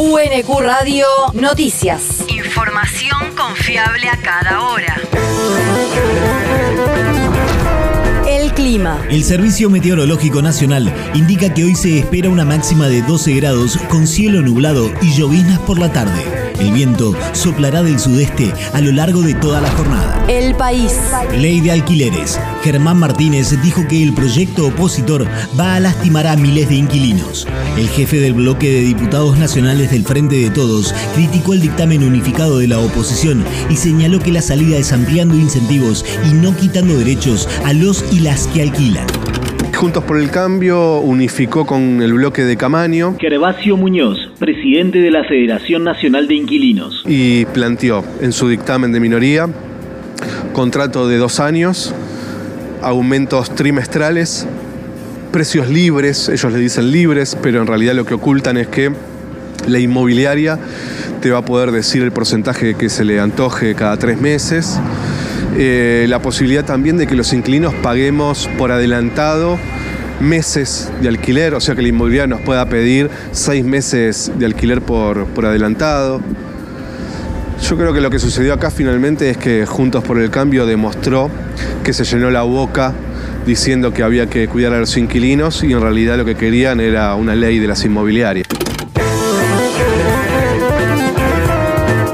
UNQ Radio Noticias. Información confiable a cada hora. El clima. El Servicio Meteorológico Nacional indica que hoy se espera una máxima de 12 grados con cielo nublado y lloviznas por la tarde. El viento soplará del sudeste a lo largo de toda la jornada. El país. Ley de alquileres. Germán Martínez dijo que el proyecto opositor va a lastimar a miles de inquilinos. El jefe del bloque de diputados nacionales del Frente de Todos criticó el dictamen unificado de la oposición y señaló que la salida es ampliando incentivos y no quitando derechos a los y las que alquilan. Juntos por el Cambio unificó con el bloque de Camaño. Gervasio Muñoz, presidente de la Federación Nacional de Inquilinos. Y planteó en su dictamen de minoría contrato de dos años, aumentos trimestrales, precios libres, ellos le dicen libres, pero en realidad lo que ocultan es que la inmobiliaria te va a poder decir el porcentaje que se le antoje cada tres meses eh, la posibilidad también de que los inquilinos paguemos por adelantado meses de alquiler, o sea que la inmobiliaria nos pueda pedir seis meses de alquiler por, por adelantado. Yo creo que lo que sucedió acá finalmente es que Juntos por el Cambio demostró que se llenó la boca diciendo que había que cuidar a los inquilinos y en realidad lo que querían era una ley de las inmobiliarias.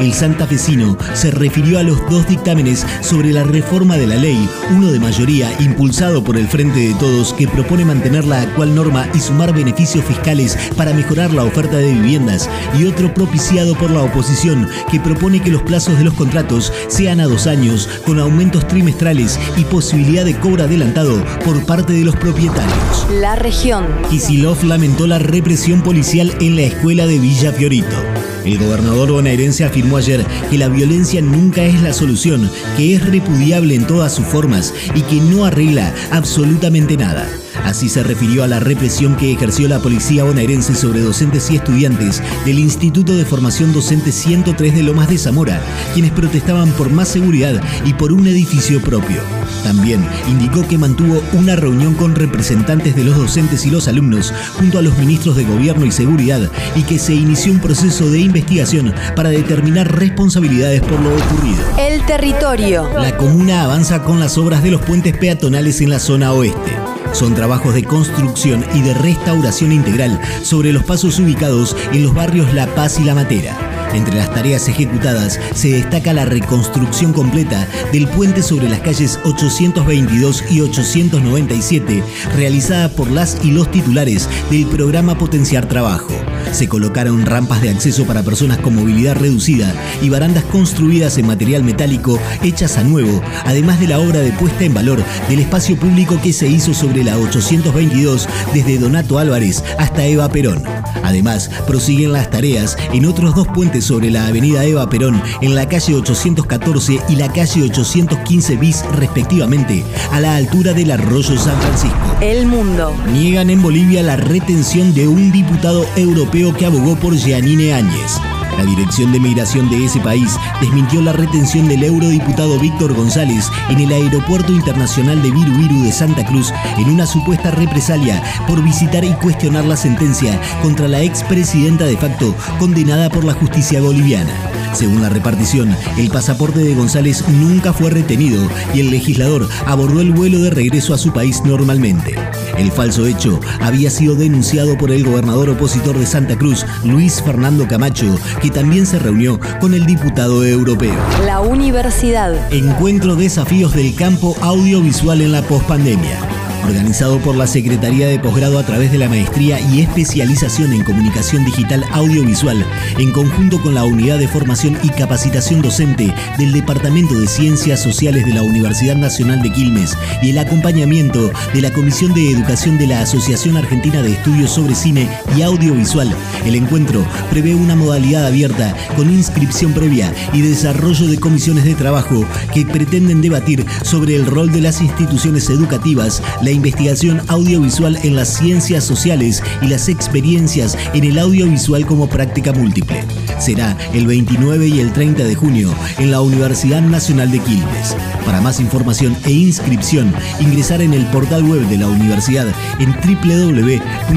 El santafesino se refirió a los dos dictámenes sobre la reforma de la ley, uno de mayoría impulsado por el Frente de Todos que propone mantener la actual norma y sumar beneficios fiscales para mejorar la oferta de viviendas, y otro propiciado por la oposición que propone que los plazos de los contratos sean a dos años, con aumentos trimestrales y posibilidad de cobro adelantado por parte de los propietarios. La región. Kisilov lamentó la represión policial en la escuela de Villa Fiorito. El gobernador bonaerense afirmó ayer que la violencia nunca es la solución, que es repudiable en todas sus formas y que no arregla absolutamente nada. Así se refirió a la represión que ejerció la policía bonaerense sobre docentes y estudiantes del Instituto de Formación Docente 103 de Lomas de Zamora, quienes protestaban por más seguridad y por un edificio propio. También indicó que mantuvo una reunión con representantes de los docentes y los alumnos junto a los ministros de Gobierno y Seguridad y que se inició un proceso de investigación para determinar responsabilidades por lo ocurrido. El territorio. La comuna avanza con las obras de los puentes peatonales en la zona oeste. Son trabajos de construcción y de restauración integral sobre los pasos ubicados en los barrios La Paz y La Matera. Entre las tareas ejecutadas se destaca la reconstrucción completa del puente sobre las calles 822 y 897, realizada por las y los titulares del programa Potenciar Trabajo. Se colocaron rampas de acceso para personas con movilidad reducida y barandas construidas en material metálico hechas a nuevo, además de la obra de puesta en valor del espacio público que se hizo sobre la 822 desde Donato Álvarez hasta Eva Perón. Además, prosiguen las tareas en otros dos puentes sobre la avenida Eva Perón, en la calle 814 y la calle 815 bis respectivamente, a la altura del arroyo San Francisco. El mundo. Niegan en Bolivia la retención de un diputado europeo que abogó por Giannine Áñez. La Dirección de Migración de ese país desmintió la retención del eurodiputado Víctor González en el Aeropuerto Internacional de Viru de Santa Cruz en una supuesta represalia por visitar y cuestionar la sentencia contra la expresidenta de facto condenada por la justicia boliviana. Según la repartición, el pasaporte de González nunca fue retenido y el legislador abordó el vuelo de regreso a su país normalmente. El falso hecho había sido denunciado por el gobernador opositor de Santa Cruz, Luis Fernando Camacho, que también se reunió con el diputado europeo. La universidad. Encuentro desafíos del campo audiovisual en la pospandemia organizado por la Secretaría de Posgrado a través de la Maestría y Especialización en Comunicación Digital Audiovisual, en conjunto con la Unidad de Formación y Capacitación Docente del Departamento de Ciencias Sociales de la Universidad Nacional de Quilmes y el acompañamiento de la Comisión de Educación de la Asociación Argentina de Estudios sobre Cine y Audiovisual. El encuentro prevé una modalidad abierta con inscripción previa y desarrollo de comisiones de trabajo que pretenden debatir sobre el rol de las instituciones educativas, la investigación audiovisual en las ciencias sociales y las experiencias en el audiovisual como práctica múltiple. Será el 29 y el 30 de junio en la Universidad Nacional de Quilmes. Para más información e inscripción, ingresar en el portal web de la universidad en www.unq.edu.ar.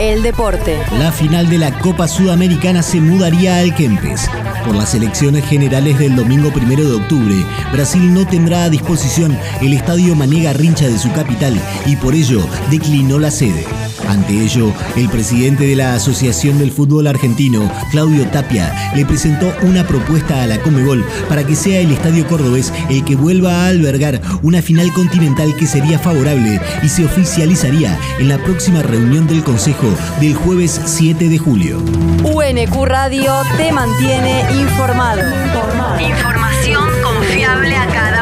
El deporte. La final de la Copa Sudamericana se mudaría al Kempes. Por las elecciones generales del domingo primero de octubre, Brasil no tendrá a disposición el estadio Mané Garrincha de su capital y por ello declinó la sede. Ante ello, el presidente de la Asociación del Fútbol Argentino, Claudio Tapia, le presentó una propuesta a la Comebol para que sea el Estadio Cordobés el que vuelva a albergar una final continental que sería favorable y se oficializaría en la próxima reunión del Consejo del jueves 7 de julio. UNQ Radio te mantiene informado. Información confiable a cada